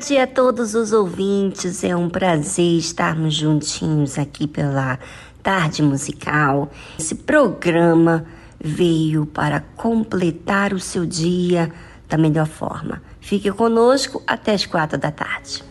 Tarde a todos os ouvintes. É um prazer estarmos juntinhos aqui pela Tarde Musical. Esse programa veio para completar o seu dia da melhor forma. Fique conosco até as quatro da tarde.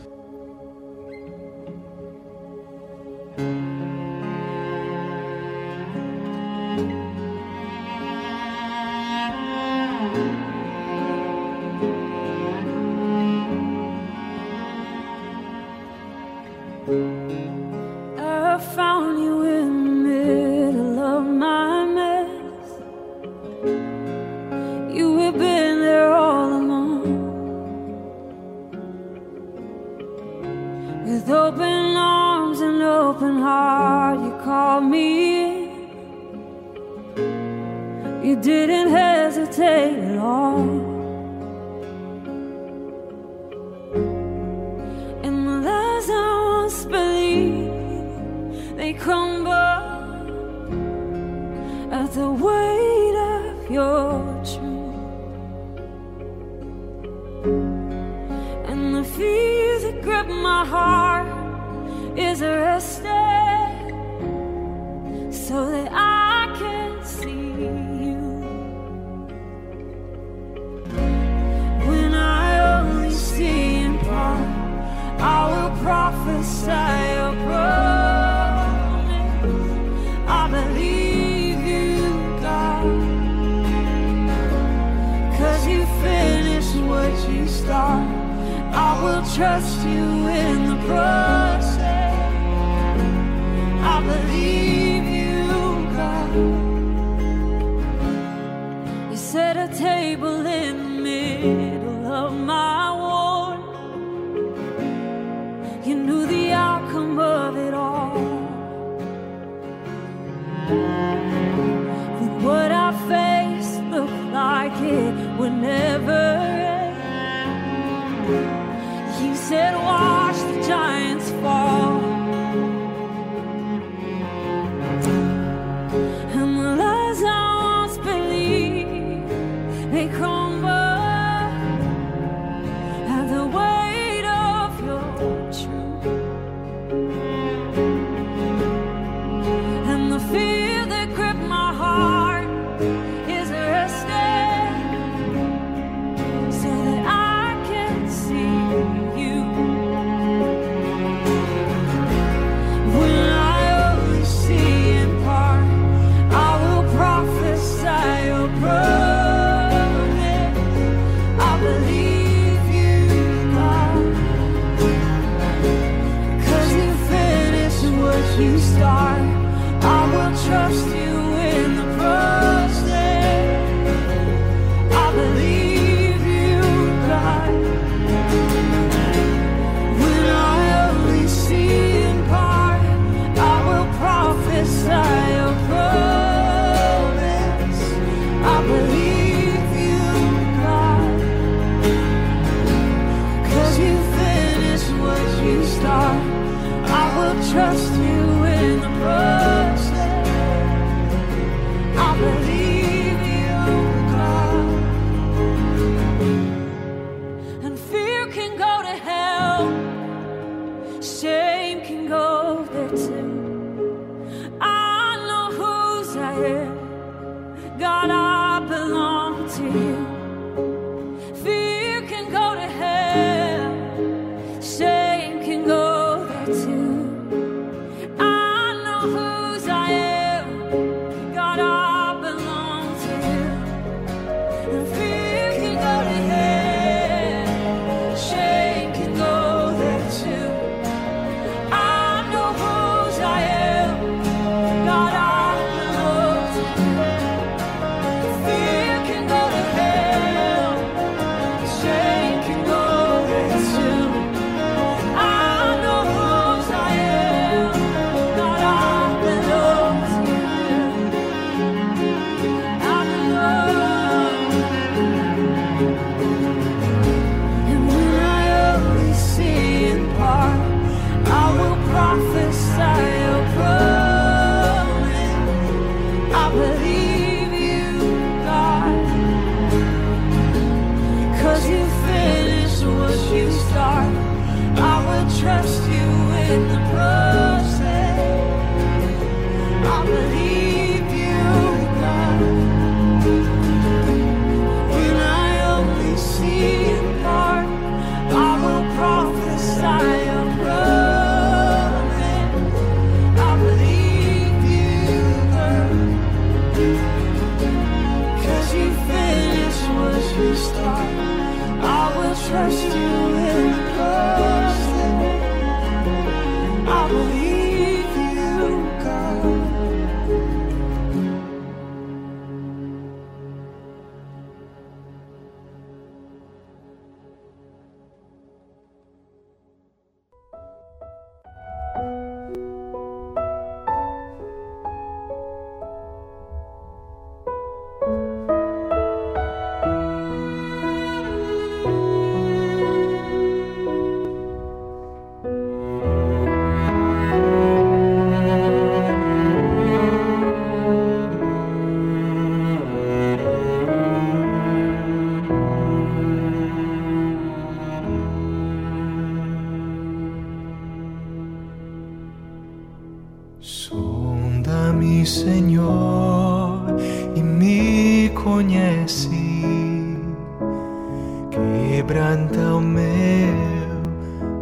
quebranta o meu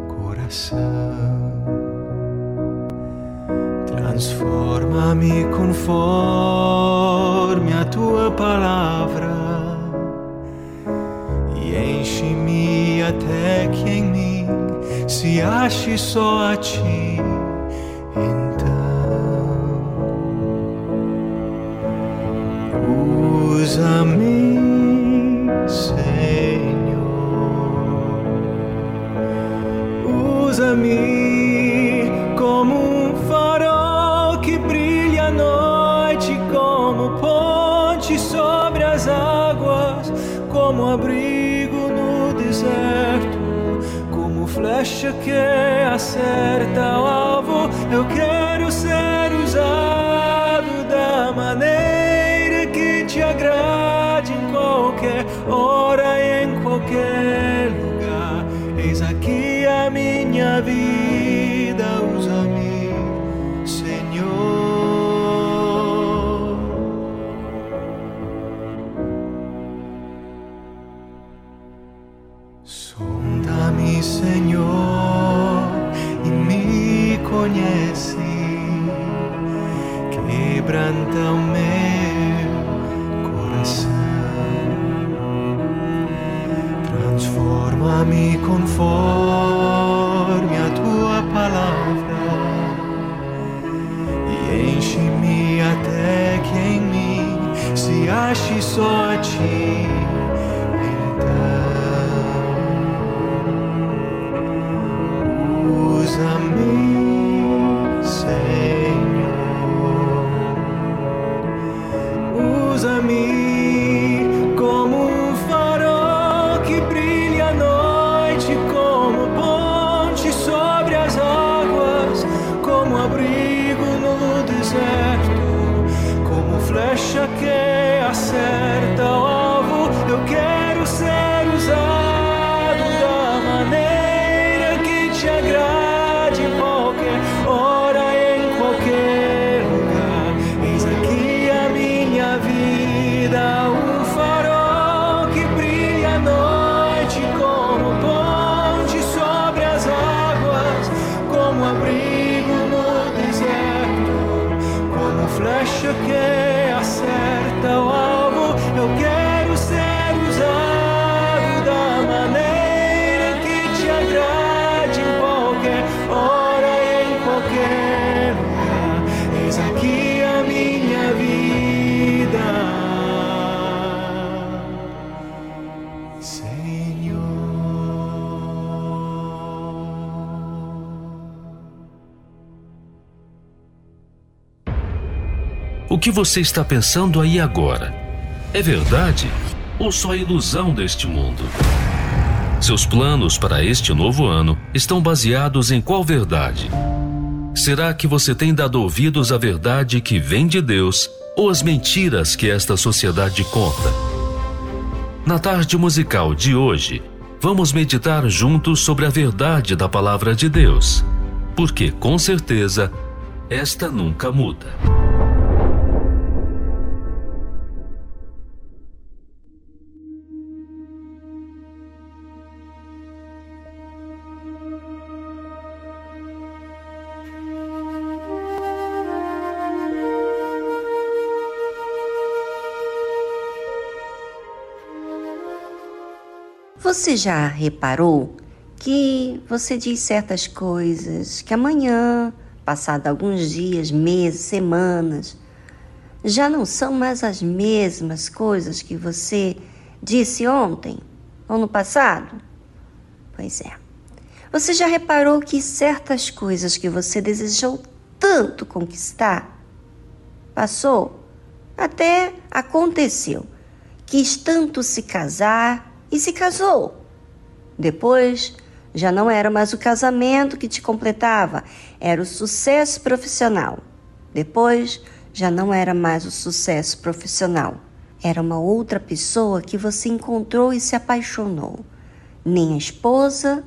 coração. Transforma-me conforme a tua palavra e enche-me até que em mim se ache só a ti. Guia-me como um farol que brilha à noite, como ponte sobre as águas, como abrigo no deserto, como flecha que acerta o alvo. Eu quero minha que você está pensando aí agora? É verdade ou só ilusão deste mundo? Seus planos para este novo ano estão baseados em qual verdade? Será que você tem dado ouvidos à verdade que vem de Deus ou às mentiras que esta sociedade conta? Na tarde musical de hoje, vamos meditar juntos sobre a verdade da palavra de Deus, porque com certeza esta nunca muda. Você já reparou que você diz certas coisas que amanhã, passado alguns dias, meses, semanas, já não são mais as mesmas coisas que você disse ontem ou no passado? Pois é. Você já reparou que certas coisas que você desejou tanto conquistar passou, até aconteceu, quis tanto se casar e se casou. Depois, já não era mais o casamento que te completava, era o sucesso profissional. Depois, já não era mais o sucesso profissional. Era uma outra pessoa que você encontrou e se apaixonou. Nem a esposa,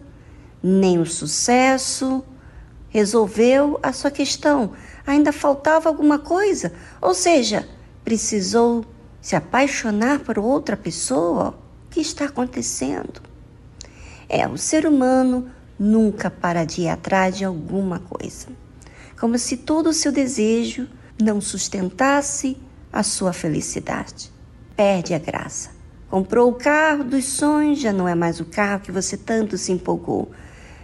nem o sucesso resolveu a sua questão. Ainda faltava alguma coisa, ou seja, precisou se apaixonar por outra pessoa. Que está acontecendo? É, o ser humano nunca para de ir atrás de alguma coisa. Como se todo o seu desejo não sustentasse a sua felicidade. Perde a graça. Comprou o carro dos sonhos, já não é mais o carro que você tanto se empolgou.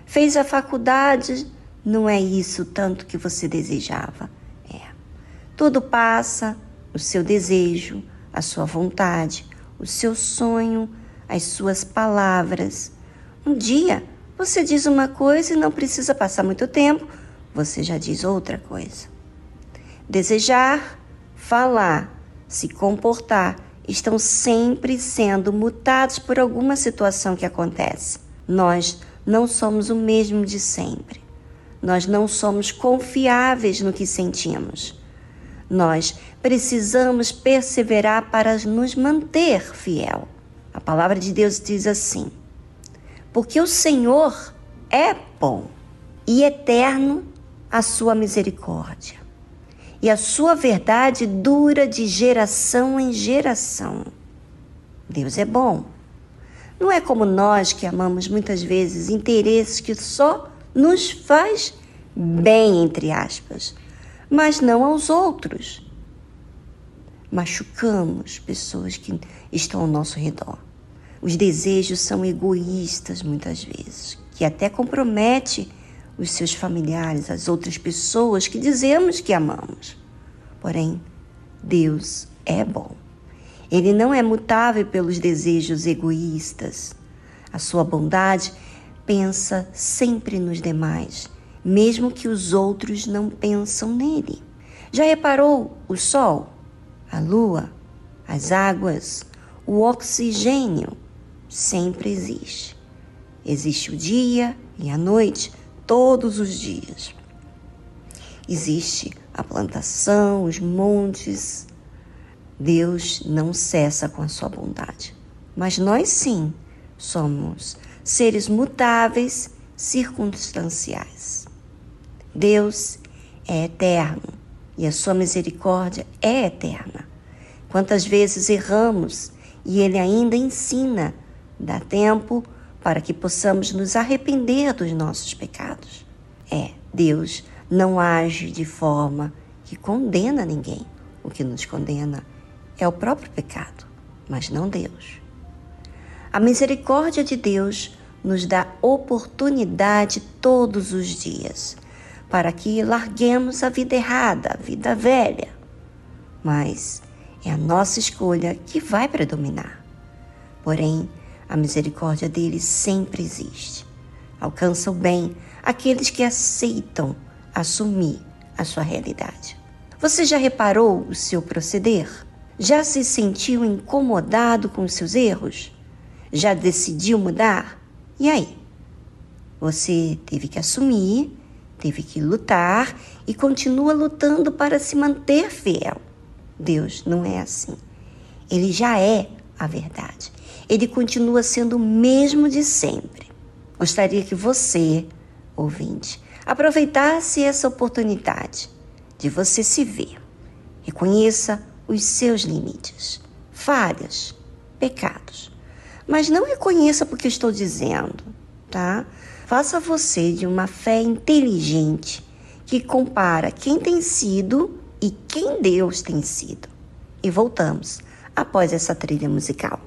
Fez a faculdade, não é isso tanto que você desejava. É. Tudo passa, o seu desejo, a sua vontade, o seu sonho, as suas palavras. Um dia você diz uma coisa e não precisa passar muito tempo, você já diz outra coisa. Desejar, falar, se comportar estão sempre sendo mutados por alguma situação que acontece. Nós não somos o mesmo de sempre. Nós não somos confiáveis no que sentimos. Nós precisamos perseverar para nos manter fiel. A palavra de Deus diz assim: Porque o Senhor é bom e eterno a sua misericórdia, e a sua verdade dura de geração em geração. Deus é bom. Não é como nós que amamos muitas vezes interesses que só nos faz bem, entre aspas, mas não aos outros. Machucamos pessoas que estão ao nosso redor. Os desejos são egoístas muitas vezes, que até compromete os seus familiares, as outras pessoas que dizemos que amamos. Porém, Deus é bom. Ele não é mutável pelos desejos egoístas. A sua bondade pensa sempre nos demais, mesmo que os outros não pensam nele. Já reparou o sol, a lua, as águas, o oxigênio? Sempre existe. Existe o dia e a noite, todos os dias. Existe a plantação, os montes. Deus não cessa com a sua bondade. Mas nós sim somos seres mutáveis, circunstanciais. Deus é eterno e a sua misericórdia é eterna. Quantas vezes erramos e Ele ainda ensina, dá tempo para que possamos nos arrepender dos nossos pecados. É, Deus não age de forma que condena ninguém. O que nos condena é o próprio pecado, mas não Deus. A misericórdia de Deus nos dá oportunidade todos os dias para que larguemos a vida errada, a vida velha. Mas é a nossa escolha que vai predominar. Porém, a misericórdia dele sempre existe. Alcança o bem aqueles que aceitam assumir a sua realidade. Você já reparou o seu proceder? Já se sentiu incomodado com os seus erros? Já decidiu mudar? E aí? Você teve que assumir, teve que lutar e continua lutando para se manter fiel. Deus não é assim. Ele já é a verdade ele continua sendo o mesmo de sempre. Gostaria que você, ouvinte, aproveitasse essa oportunidade de você se ver. Reconheça os seus limites, falhas, pecados. Mas não reconheça porque estou dizendo, tá? Faça você de uma fé inteligente que compara quem tem sido e quem Deus tem sido. E voltamos após essa trilha musical.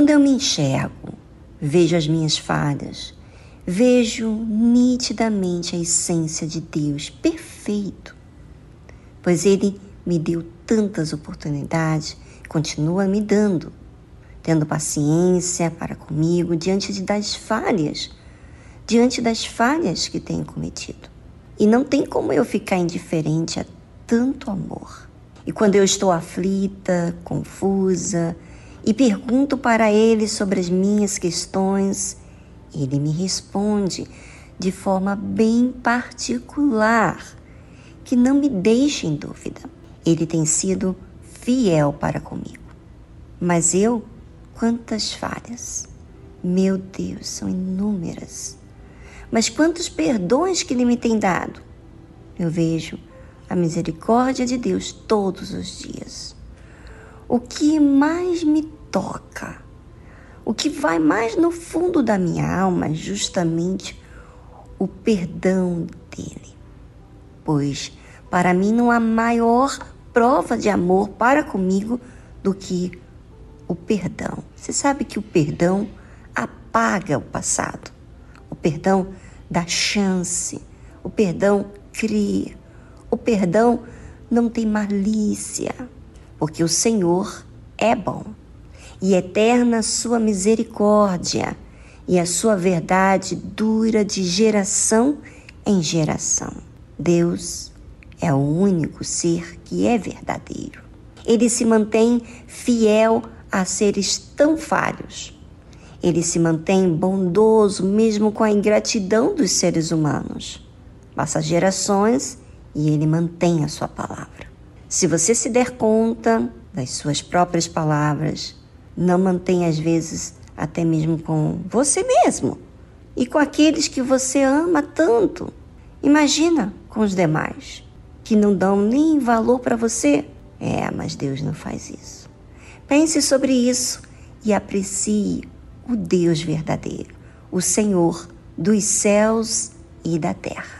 Quando eu me enxergo, vejo as minhas falhas, vejo nitidamente a essência de Deus perfeito, pois Ele me deu tantas oportunidades, continua me dando, tendo paciência para comigo diante das falhas, diante das falhas que tenho cometido. E não tem como eu ficar indiferente a tanto amor. E quando eu estou aflita, confusa, e pergunto para ele sobre as minhas questões, ele me responde de forma bem particular, que não me deixa em dúvida. Ele tem sido fiel para comigo. Mas eu, quantas falhas! Meu Deus, são inúmeras. Mas quantos perdões que ele me tem dado! Eu vejo a misericórdia de Deus todos os dias. O que mais me toca, o que vai mais no fundo da minha alma é justamente o perdão dele. Pois para mim não há maior prova de amor para comigo do que o perdão. Você sabe que o perdão apaga o passado. O perdão dá chance. O perdão cria. O perdão não tem malícia, porque o Senhor é bom e eterna sua misericórdia, e a sua verdade dura de geração em geração. Deus é o único ser que é verdadeiro. Ele se mantém fiel a seres tão falhos. Ele se mantém bondoso mesmo com a ingratidão dos seres humanos. Passa gerações e ele mantém a sua palavra. Se você se der conta das suas próprias palavras, não mantém às vezes até mesmo com você mesmo e com aqueles que você ama tanto. Imagina com os demais que não dão nem valor para você. É, mas Deus não faz isso. Pense sobre isso e aprecie o Deus verdadeiro, o Senhor dos céus e da terra.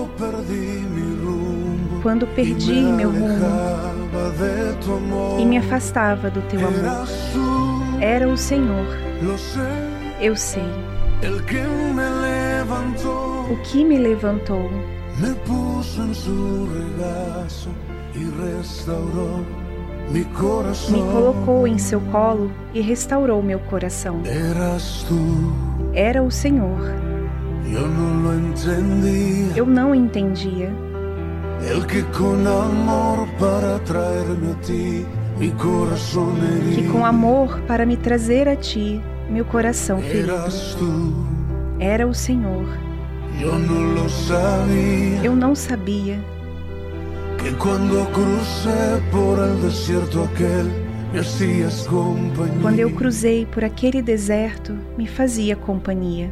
perdi meu rumo e me afastava do teu amor. Era o Senhor. Eu sei. O que me levantou me colocou em seu colo e restaurou meu coração. Era o Senhor. Eu não entendia. Que com amor para me trazer a ti, meu coração ferido. Era o Senhor. Eu não sabia. Que quando cruzei por el desierto aquel quando eu cruzei por aquele deserto, me fazia companhia.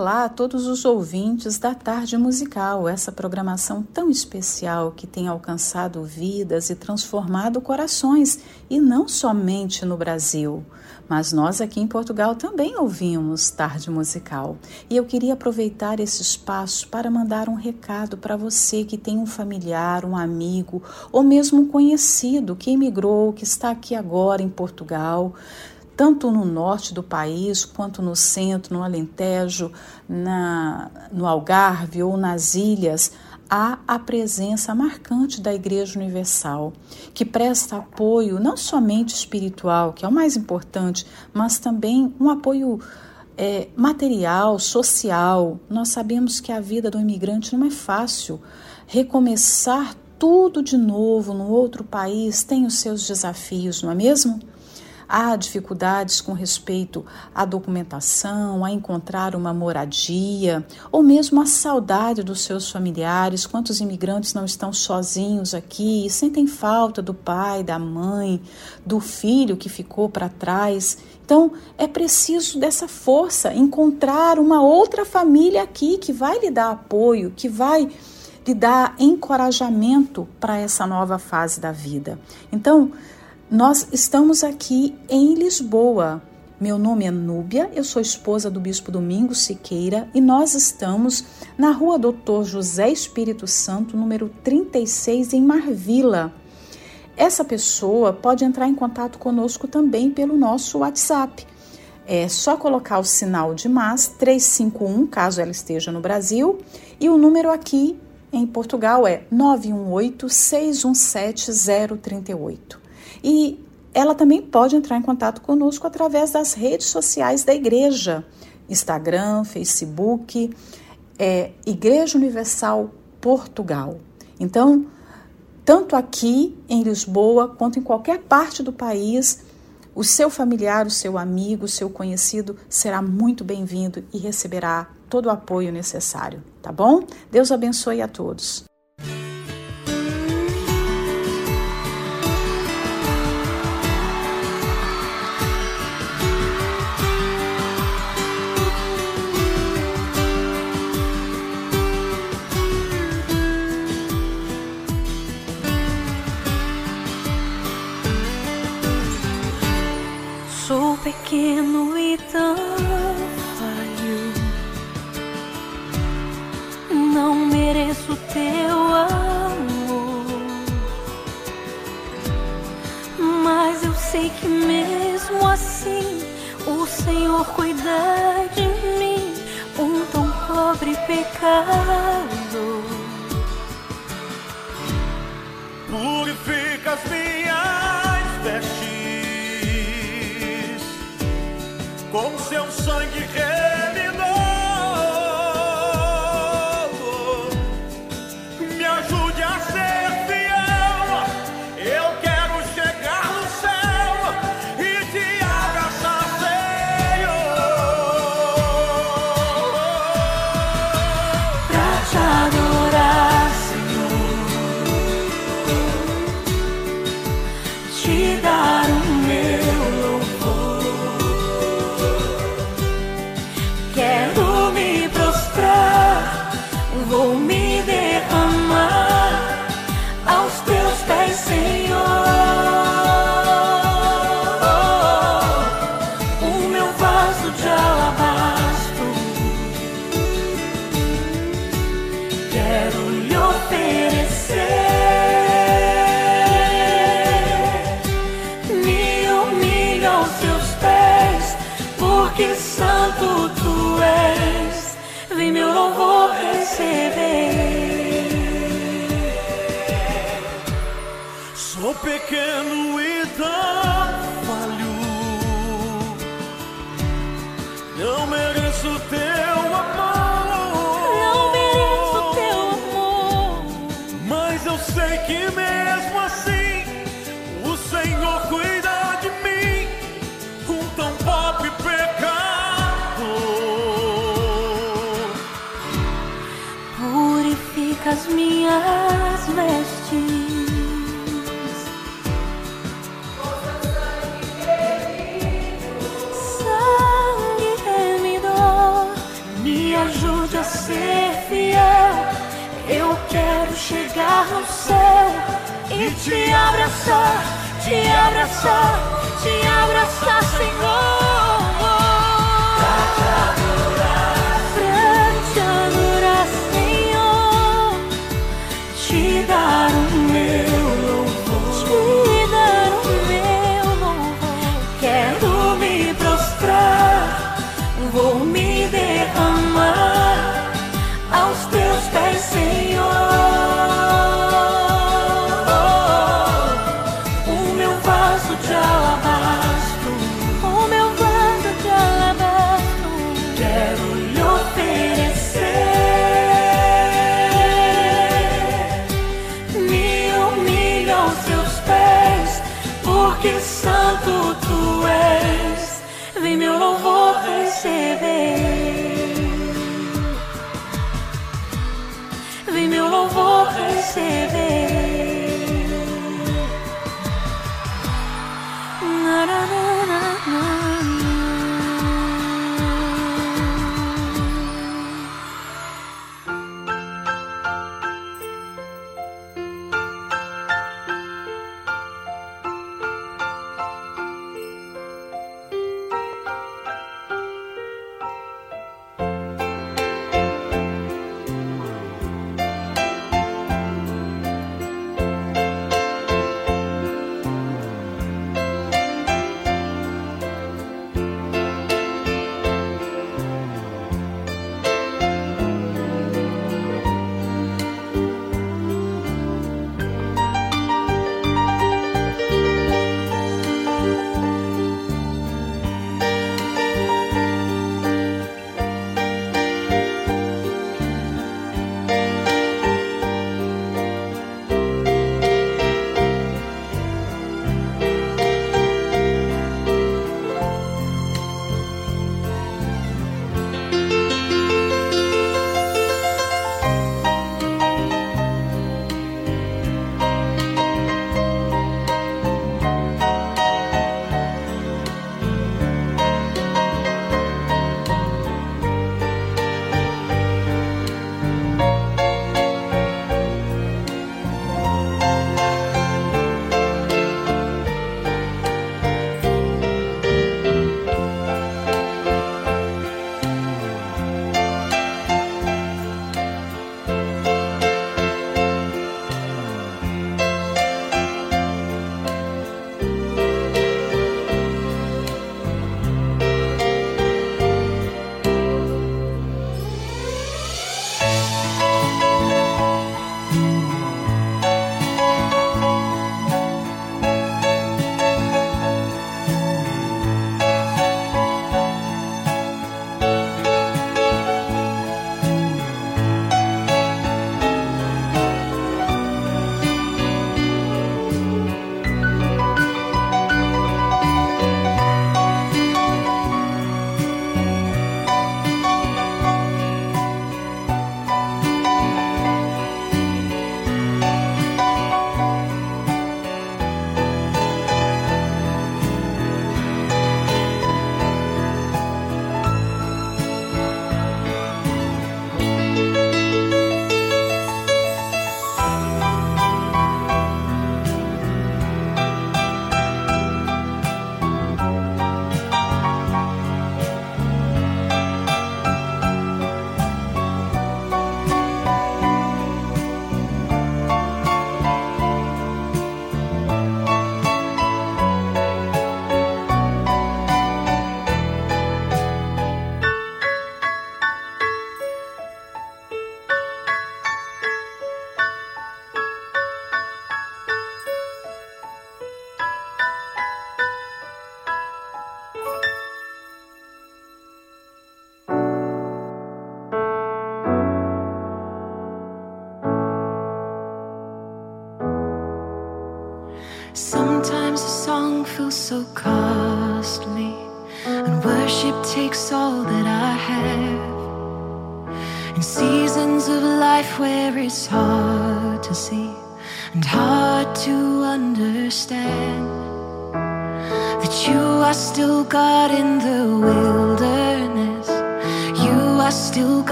Olá a todos os ouvintes da Tarde Musical, essa programação tão especial que tem alcançado vidas e transformado corações, e não somente no Brasil. Mas nós aqui em Portugal também ouvimos Tarde Musical. E eu queria aproveitar esse espaço para mandar um recado para você que tem um familiar, um amigo ou mesmo um conhecido que emigrou, que está aqui agora em Portugal tanto no norte do país, quanto no centro, no Alentejo, na, no Algarve ou nas ilhas, há a presença marcante da Igreja Universal, que presta apoio não somente espiritual, que é o mais importante, mas também um apoio é, material, social. Nós sabemos que a vida do imigrante não é fácil. Recomeçar tudo de novo no outro país tem os seus desafios, não é mesmo? Há dificuldades com respeito à documentação, a encontrar uma moradia, ou mesmo a saudade dos seus familiares. Quantos imigrantes não estão sozinhos aqui e sentem falta do pai, da mãe, do filho que ficou para trás? Então, é preciso dessa força, encontrar uma outra família aqui que vai lhe dar apoio, que vai lhe dar encorajamento para essa nova fase da vida. Então, nós estamos aqui em Lisboa. Meu nome é Núbia, eu sou esposa do Bispo Domingos Siqueira e nós estamos na rua Doutor José Espírito Santo, número 36, em Marvila. Essa pessoa pode entrar em contato conosco também pelo nosso WhatsApp. É só colocar o sinal de mais 351, caso ela esteja no Brasil, e o número aqui em Portugal é 918-617-038. E ela também pode entrar em contato conosco através das redes sociais da igreja: Instagram, Facebook, é, Igreja Universal Portugal. Então, tanto aqui em Lisboa quanto em qualquer parte do país, o seu familiar, o seu amigo, o seu conhecido será muito bem-vindo e receberá todo o apoio necessário, tá bom? Deus abençoe a todos. Pequeno e tão falho. Não mereço teu amor. Mas eu sei que mesmo assim o Senhor cuida de mim, um tão pobre pecador. Purifica as minhas vestes com seu sangue remidor. Te abraçar, te abraçar, te abraçar, Senhor.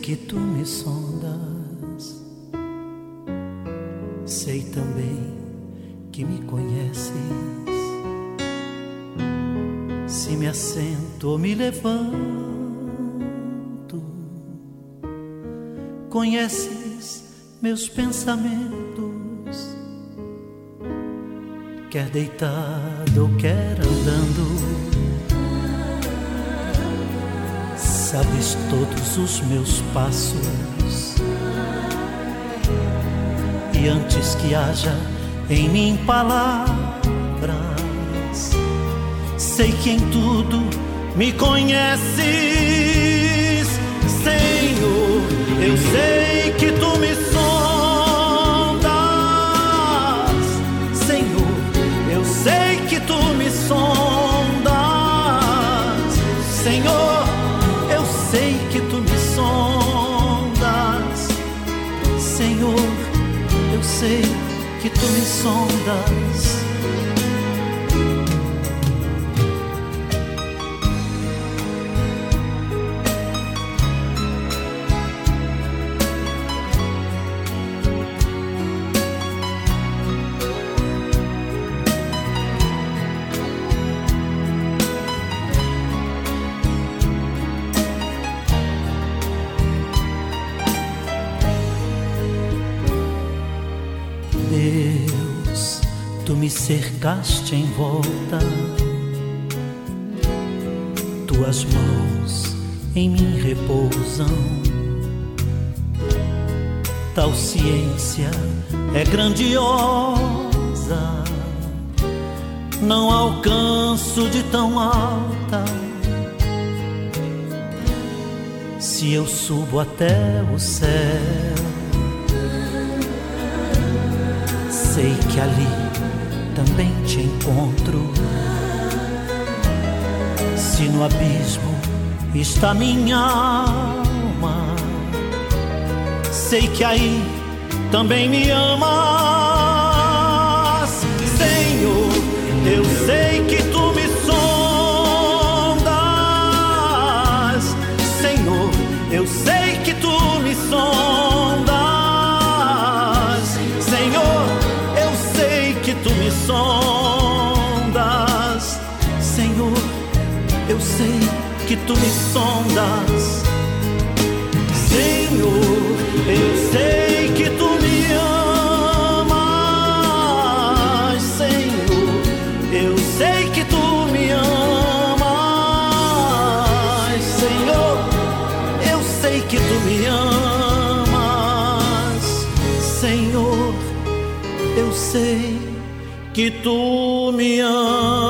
Que tu me sondas, sei também que me conheces. Se me assento ou me levanto, conheces meus pensamentos, quer deitado todos os meus passos. E antes que haja em mim palavras, sei que em tudo me conheces, Senhor. Eu sei que tu me cercaste em volta, tuas mãos em mim repousam. Tal ciência é grandiosa, não alcanço de tão alta. Se eu subo até o céu, sei que ali também te encontro. Se no abismo está minha alma, sei que aí também me amas, que tu me amas.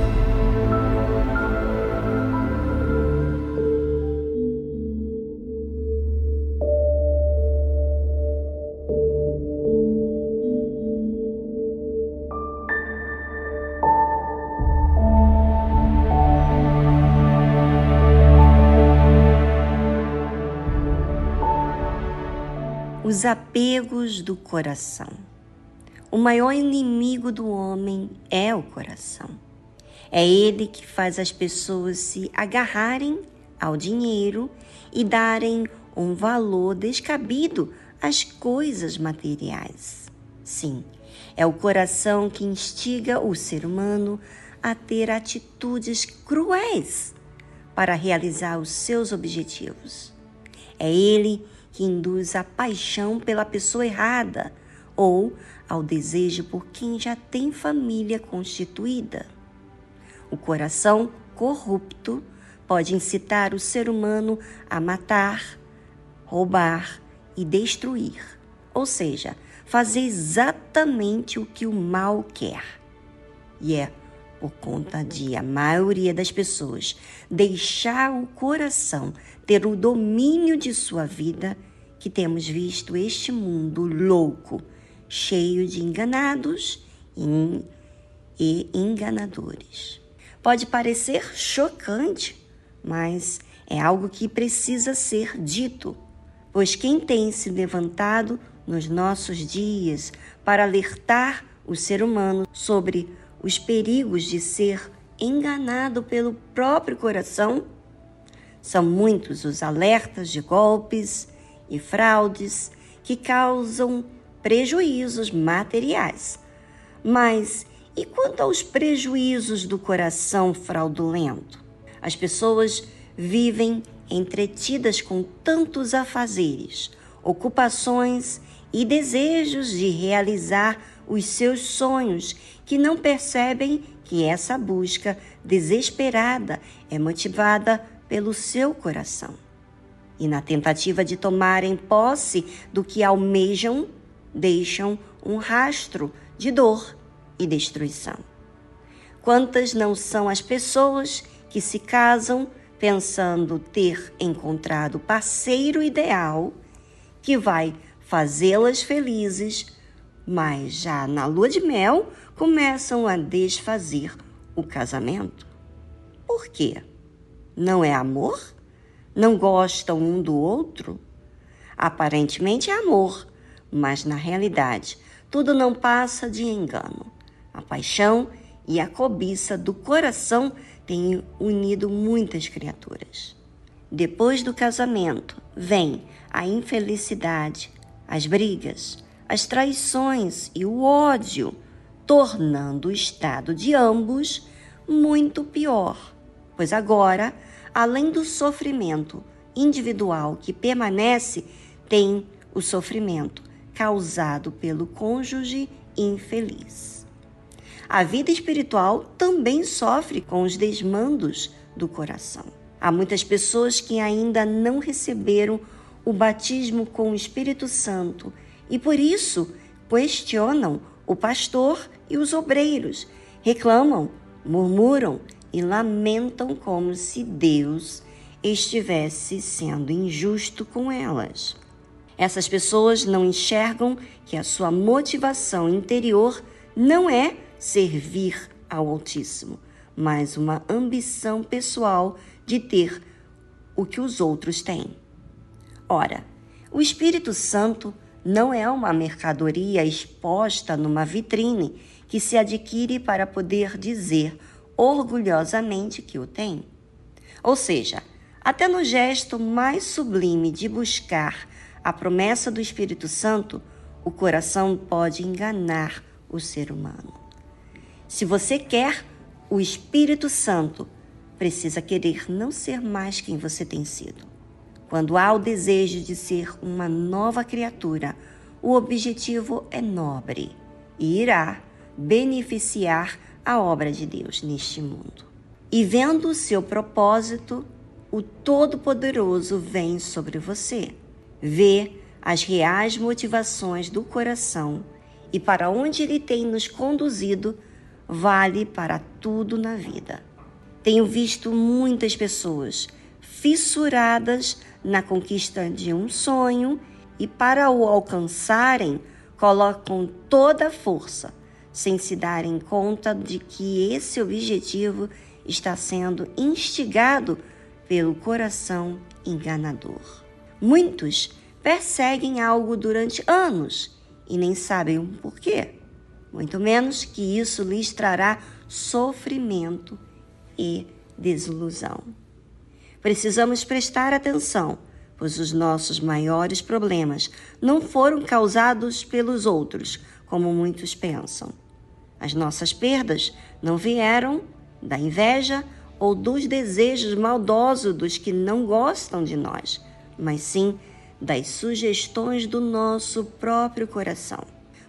Os apegos do coração. O maior inimigo do homem é o coração. É ele que faz as pessoas se agarrarem ao dinheiro e darem um valor descabido às coisas materiais. Sim, é o coração que instiga o ser humano a ter atitudes cruéis para realizar os seus objetivos. É ele que induz a paixão pela pessoa errada ou ao desejo por quem já tem família constituída. O coração corrupto pode incitar o ser humano a matar, roubar e destruir, ou seja, fazer exatamente o que o mal quer. E é por conta de a maioria das pessoas deixar o coração o domínio de sua vida que temos visto este mundo louco, cheio de enganados e enganadores. Pode parecer chocante, mas é algo que precisa ser dito, pois quem tem se levantado nos nossos dias para alertar o ser humano sobre os perigos de ser enganado pelo próprio coração? São muitos os alertas de golpes e fraudes que causam prejuízos materiais. Mas e quanto aos prejuízos do coração fraudulento? As pessoas vivem entretidas com tantos afazeres, ocupações e desejos de realizar os seus sonhos que não percebem que essa busca desesperada é motivada pelo seu coração. E na tentativa de tomarem posse do que almejam, deixam um rastro de dor e destruição. Quantas não são as pessoas que se casam pensando ter encontrado o parceiro ideal que vai fazê-las felizes, mas já na lua de mel começam a desfazer o casamento. Por quê? Não é amor? Não gostam um do outro? Aparentemente é amor, mas na realidade tudo não passa de engano. A paixão e a cobiça do coração têm unido muitas criaturas. Depois do casamento vem a infelicidade, as brigas, as traições e o ódio, tornando o estado de ambos muito pior, pois agora, além do sofrimento individual que permanece, tem o sofrimento causado pelo cônjuge infeliz. A vida espiritual também sofre com os desmandos do coração. Há muitas pessoas que ainda não receberam o batismo com o Espírito Santo e por isso questionam o pastor e os obreiros, reclamam, murmuram e lamentam como se Deus estivesse sendo injusto com elas. Essas pessoas não enxergam que a sua motivação interior não é servir ao Altíssimo, mas uma ambição pessoal de ter o que os outros têm. Ora, o Espírito Santo não é uma mercadoria exposta numa vitrine que se adquire para poder dizer orgulhosamente que o tem. Ou seja, até no gesto mais sublime de buscar a promessa do Espírito Santo, o coração pode enganar o ser humano. Se você quer o Espírito Santo, precisa querer não ser mais quem você tem sido. Quando há o desejo de ser uma nova criatura, o objetivo é nobre e irá beneficiar a obra de Deus neste mundo. E vendo o seu propósito, o Todo-Poderoso vem sobre você. Vê as reais motivações do coração e para onde ele tem nos conduzido vale para tudo na vida. Tenho visto muitas pessoas fissuradas na conquista de um sonho e para o alcançarem colocam toda a força, sem se darem conta de que esse objetivo está sendo instigado pelo coração enganador. Muitos perseguem algo durante anos e nem sabem o porquê, muito menos que isso lhes trará sofrimento e desilusão. Precisamos prestar atenção, pois os nossos maiores problemas não foram causados pelos outros, como muitos pensam. As nossas perdas não vieram da inveja ou dos desejos maldosos dos que não gostam de nós, mas sim das sugestões do nosso próprio coração.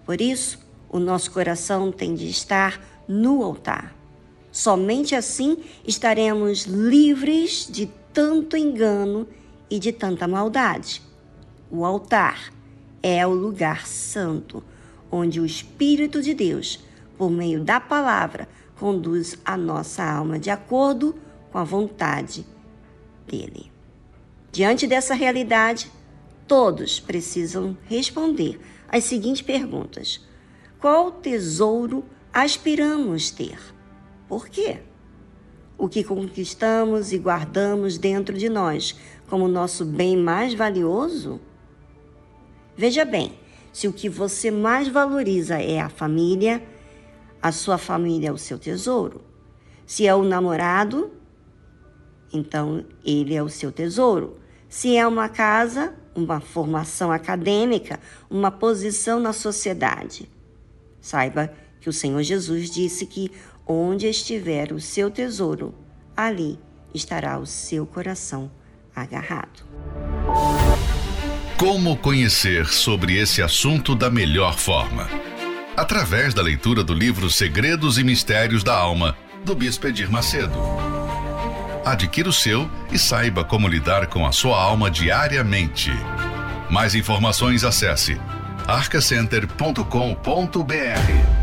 Por isso, o nosso coração tem de estar no altar. Somente assim estaremos livres de tanto engano e de tanta maldade. O altar é o lugar santo, onde o Espírito de Deus, por meio da palavra, conduz a nossa alma de acordo com a vontade dele. Diante dessa realidade, todos precisam responder as seguintes perguntas: Qual tesouro aspiramos ter? Por quê? O que conquistamos e guardamos dentro de nós como nosso bem mais valioso? Veja bem, se o que você mais valoriza é a família, a sua família é o seu tesouro. Se é o namorado, então ele é o seu tesouro. Se é uma casa, uma formação acadêmica, uma posição na sociedade. Saiba que o Senhor Jesus disse que onde estiver o seu tesouro, ali estará o seu coração agarrado. Como conhecer sobre esse assunto da melhor forma? Através da leitura do livro Segredos e Mistérios da Alma, do Bispo Edir Macedo. Adquira o seu e saiba como lidar com a sua alma diariamente. Mais informações acesse arcacenter.com.br.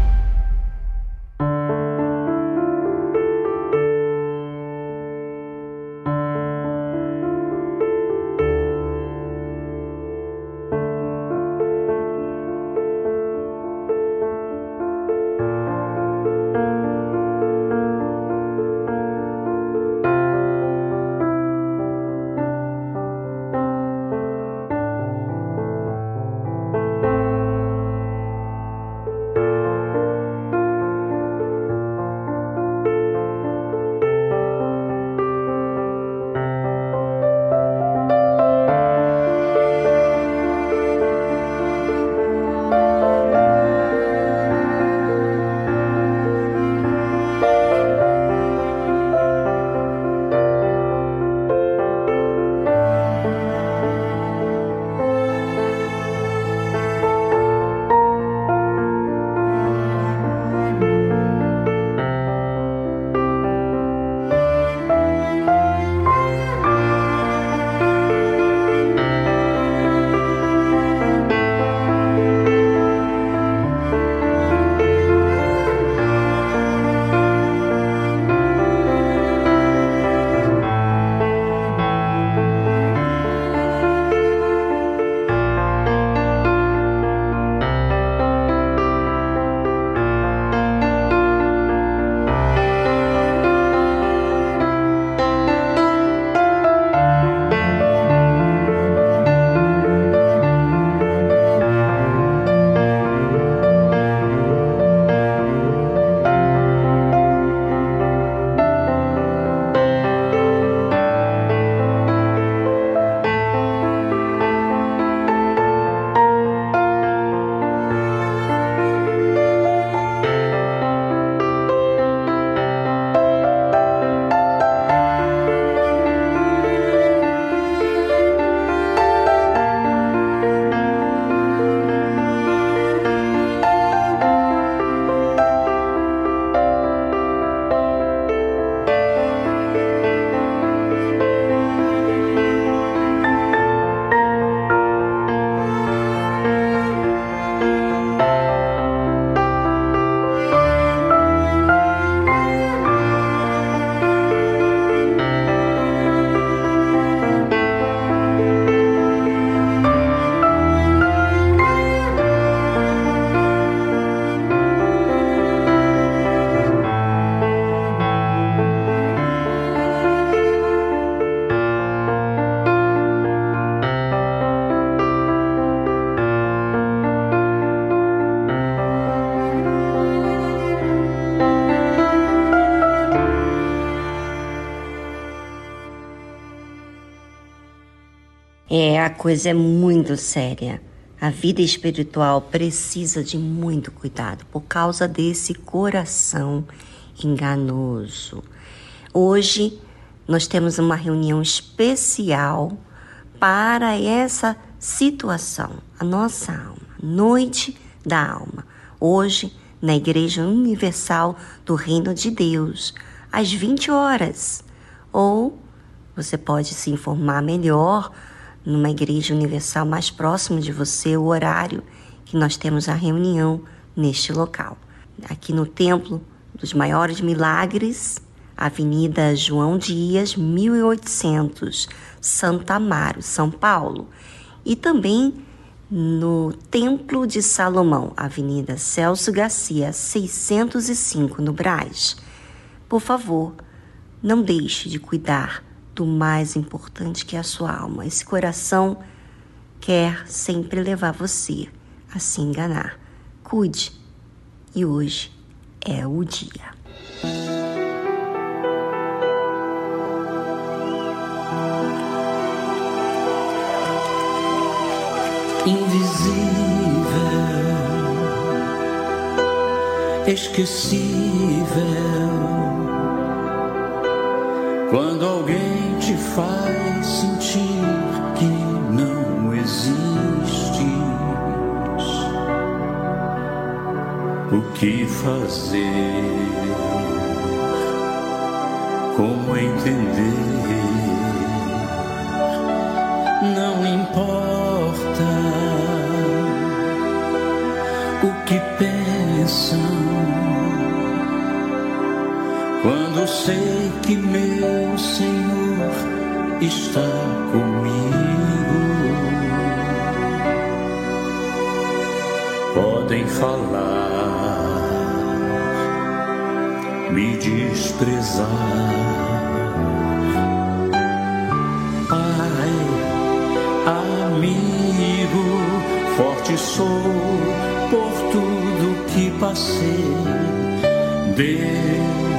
a coisa é muito séria. A vida espiritual precisa de muito cuidado por causa desse coração enganoso. Hoje nós temos uma reunião especial para essa situação, a nossa alma, noite da alma. Hoje, na Igreja Universal do Reino de Deus, às 20 horas. Ou você pode se informar melhor numa igreja universal mais próximo de você, o horário que nós temos a reunião neste local. Aqui no Templo dos Maiores Milagres, Avenida João Dias, 1800, Santa Amaro, São Paulo. E também no Templo de Salomão, Avenida Celso Garcia, 605, no Brás. Por favor, não deixe de cuidar do mais importante que a sua alma. Esse coração quer sempre levar você a se enganar. Cuide. E hoje é o dia. invisível, esquecível. Quando alguém te faz sentir que não existes, o que fazer? Como entender? Quando sei que meu Senhor está comigo. Podem falar, me desprezar. Amigo, forte sou por tudo que passei. Deus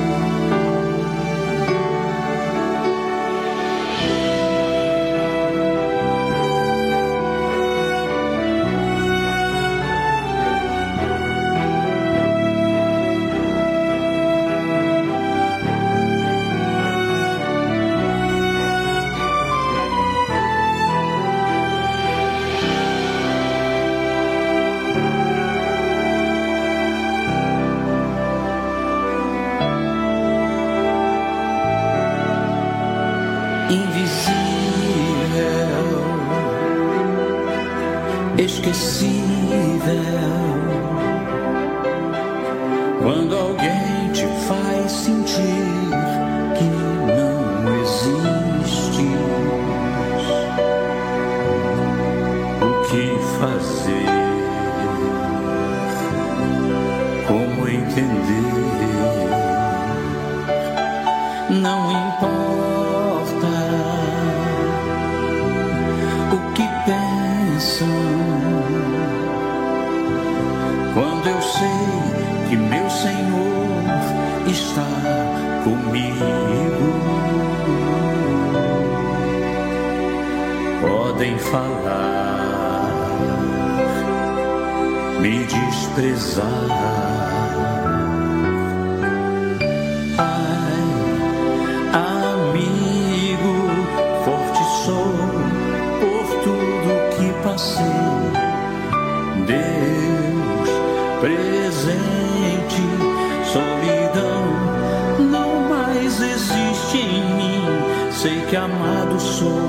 Sei que amado sou,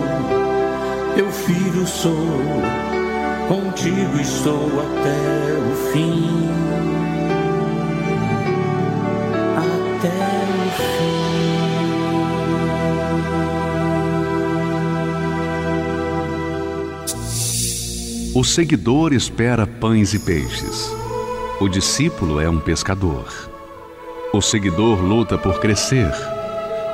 teu filho sou, contigo estou até o fim. Até o fim. O seguidor espera pães e peixes. O discípulo é um pescador. O seguidor luta por crescer.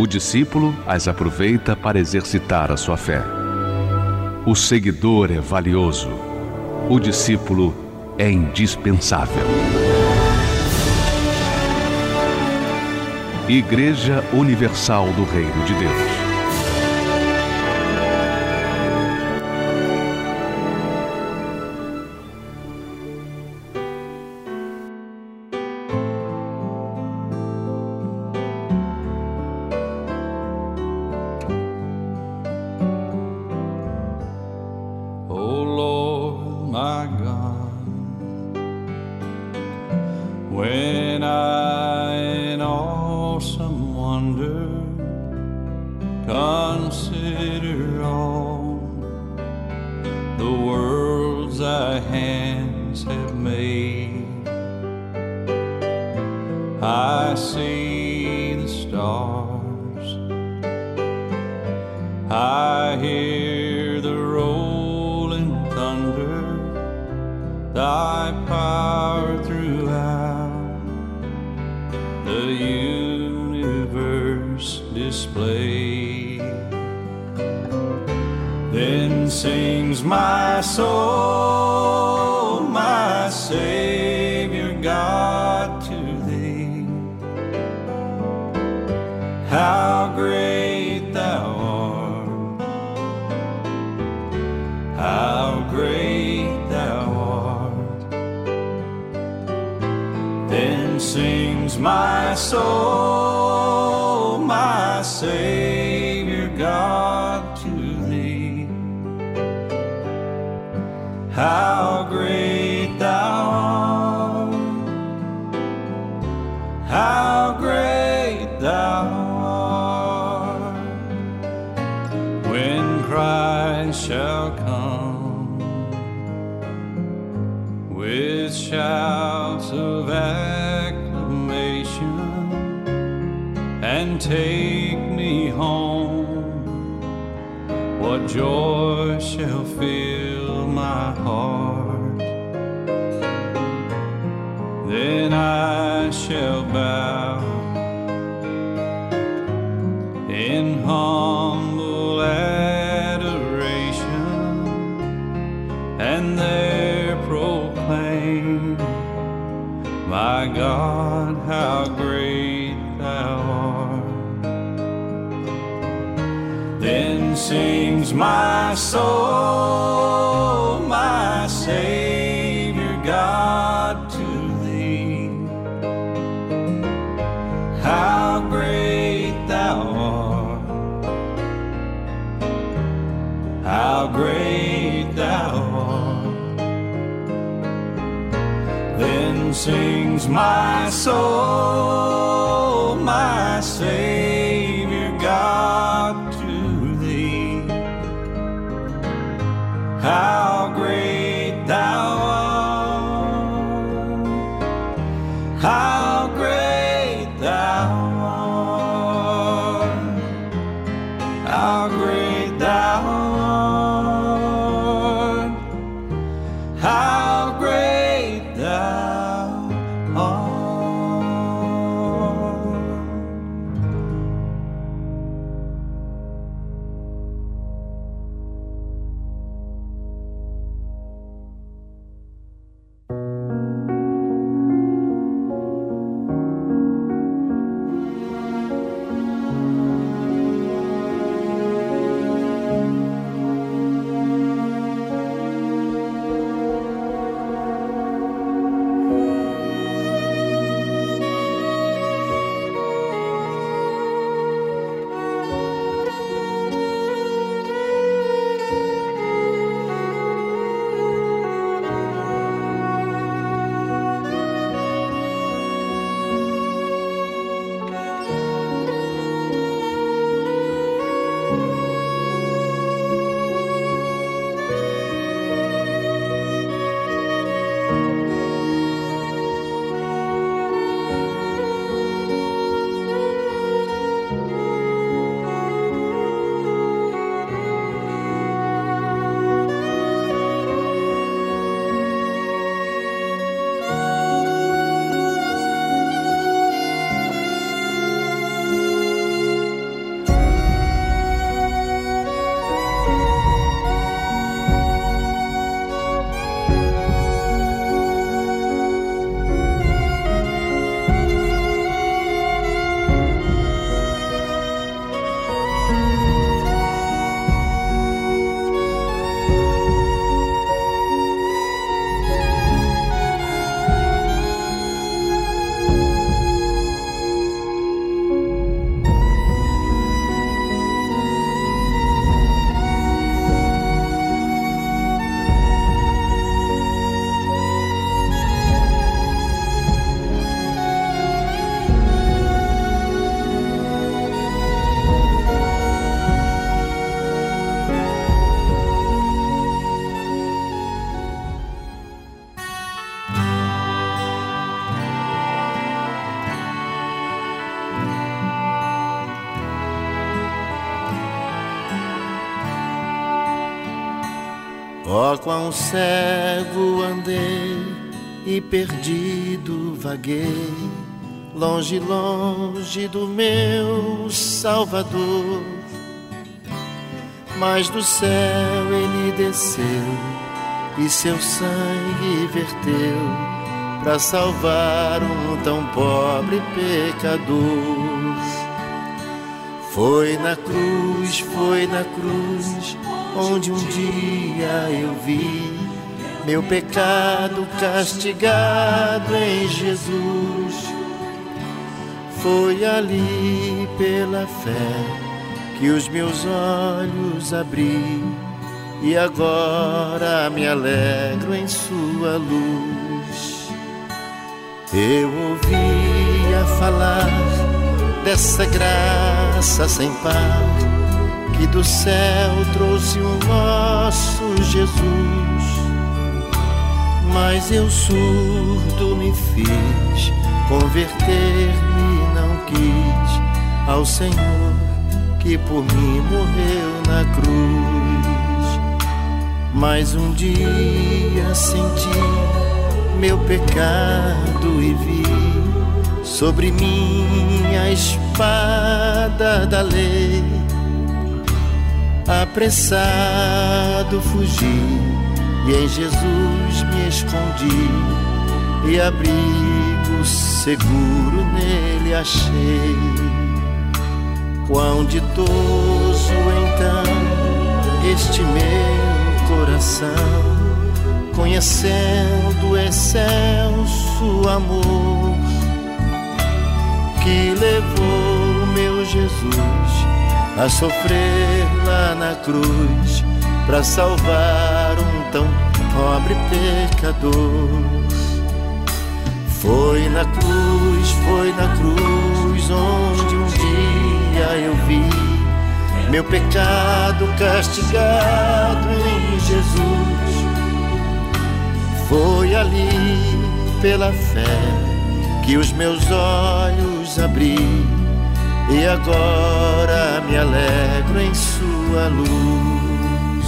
O discípulo as aproveita para exercitar a sua fé. O seguidor é valioso. O discípulo é indispensável. Igreja Universal do Reino de Deus. And take me home, what joy shall fill my heart? Then I shall bow in humble my soul, my Savior God to thee. How great thou art! How great thou art! Then sings my soul, Cego andei e perdido vaguei, longe, longe do meu Salvador. Mas do céu ele desceu e seu sangue verteu para salvar um tão pobre pecador. Foi na cruz, foi na cruz, onde um dia eu vi meu pecado castigado em Jesus. Foi ali pela fé que os meus olhos abri e agora me alegro em Sua luz. Eu ouvia falar dessa graça sem par que do céu trouxe o nosso Jesus. Mas eu surdo me fiz, converter-me não quis ao Senhor que por mim morreu na cruz. Mas um dia senti meu pecado e vi sobre mim a espada da lei. Apressado fugi e em Jesus me escondi e abrigo seguro nele achei. Quão ditoso então este meu coração, conhecendo o excelso amor que levou meu Jesus a sofrer lá na cruz para salvar um tão pobre pecador. Foi na cruz, foi na cruz onde um dia eu vi meu pecado castigado em Jesus. Foi ali pela fé que os meus olhos abri e agora me alegro em sua luz.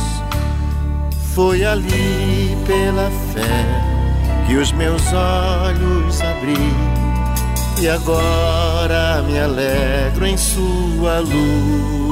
Foi ali pela fé que os meus olhos abri e agora me alegro em sua luz.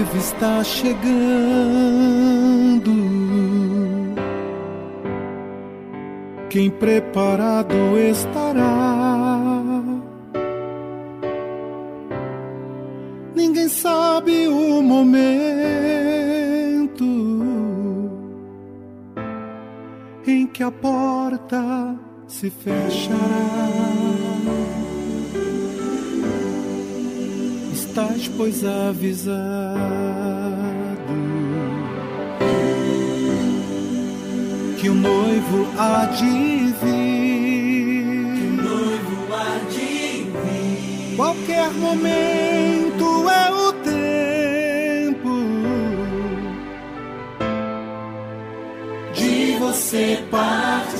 Noivo está chegando. Quem preparado estará? Ninguém sabe o momento em que a porta se fechará. Estás, pois, avisado que o noivo há de vir. Noivo há de vir. Qualquer momento é o tempo de você partir.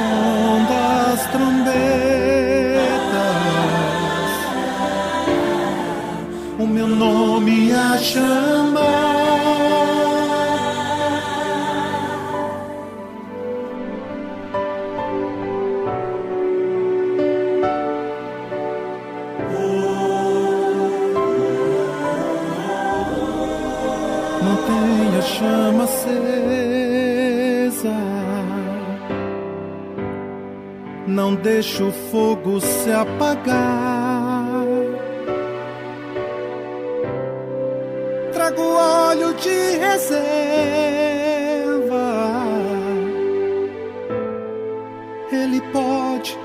som das trombetas. O meu nome a chamado. Não deixe o fogo se apagar. Trago óleo de reserva. Ele pode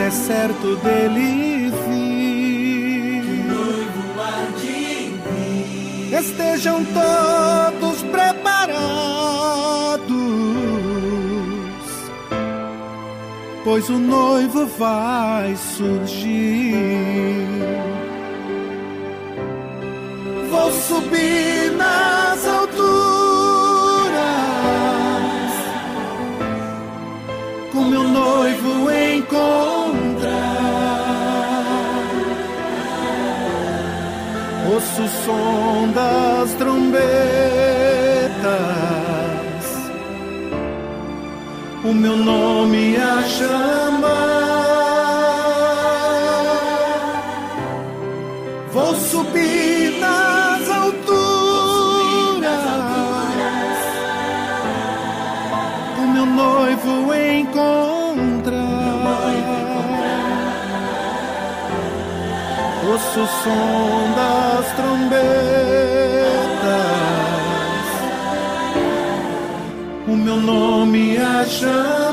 é certo dele vir. Estejam todos preparados, pois o noivo vai surgir. Vou subir nas O som das trombetas, o meu nome a chamar. O som das trombetas. O meu nome a chamar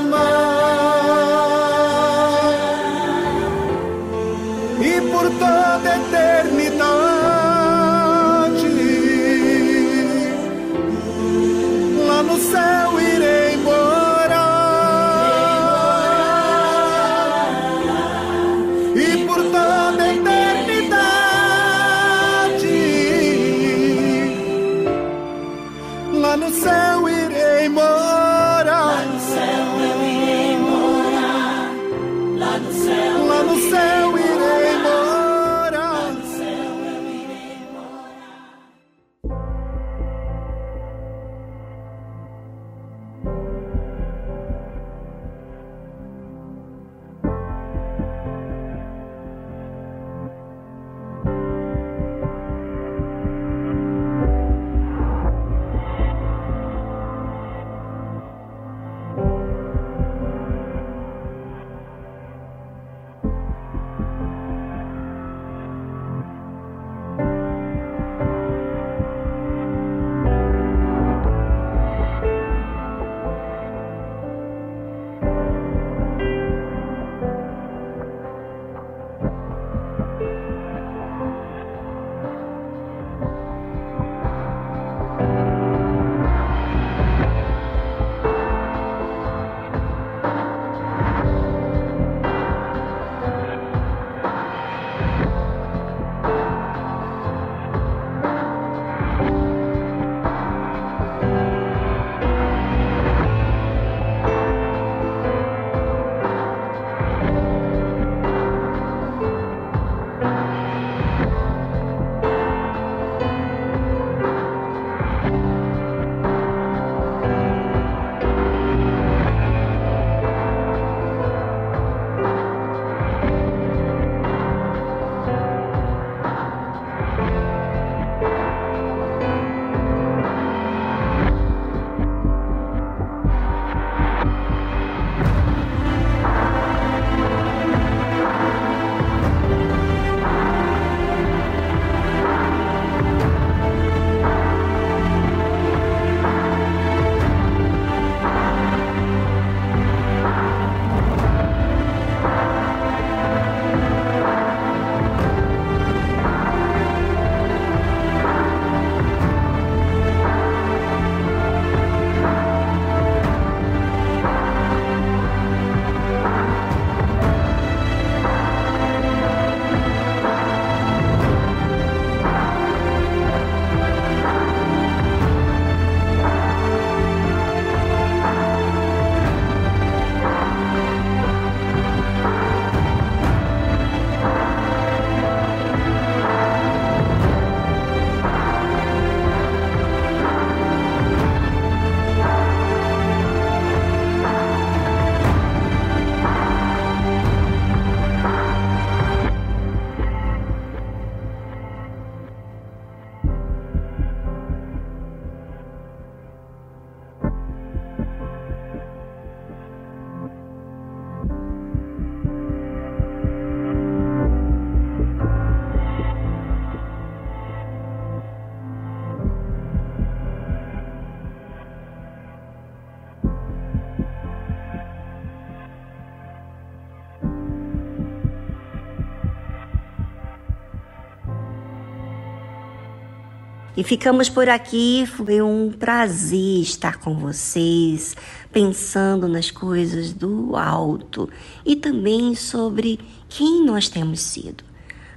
ficamos por aqui. Foi um prazer estar com vocês, pensando nas coisas do alto e também sobre quem nós temos sido.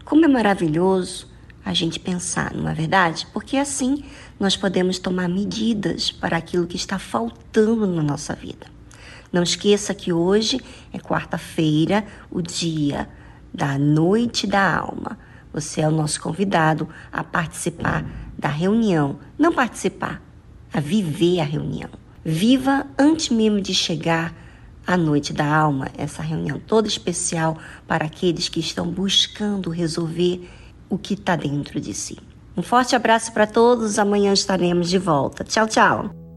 Como é maravilhoso a gente pensar, não é verdade? Porque assim nós podemos tomar medidas para aquilo que está faltando na nossa vida. Não esqueça que hoje é quarta-feira, o dia da noite da alma. Você é o nosso convidado a participar da reunião. Não participar, a viver a reunião. Viva antes mesmo de chegar a noite da alma, essa reunião toda especial para aqueles que estão buscando resolver o que está dentro de si. Um forte abraço para todos, amanhã estaremos de volta. Tchau, tchau.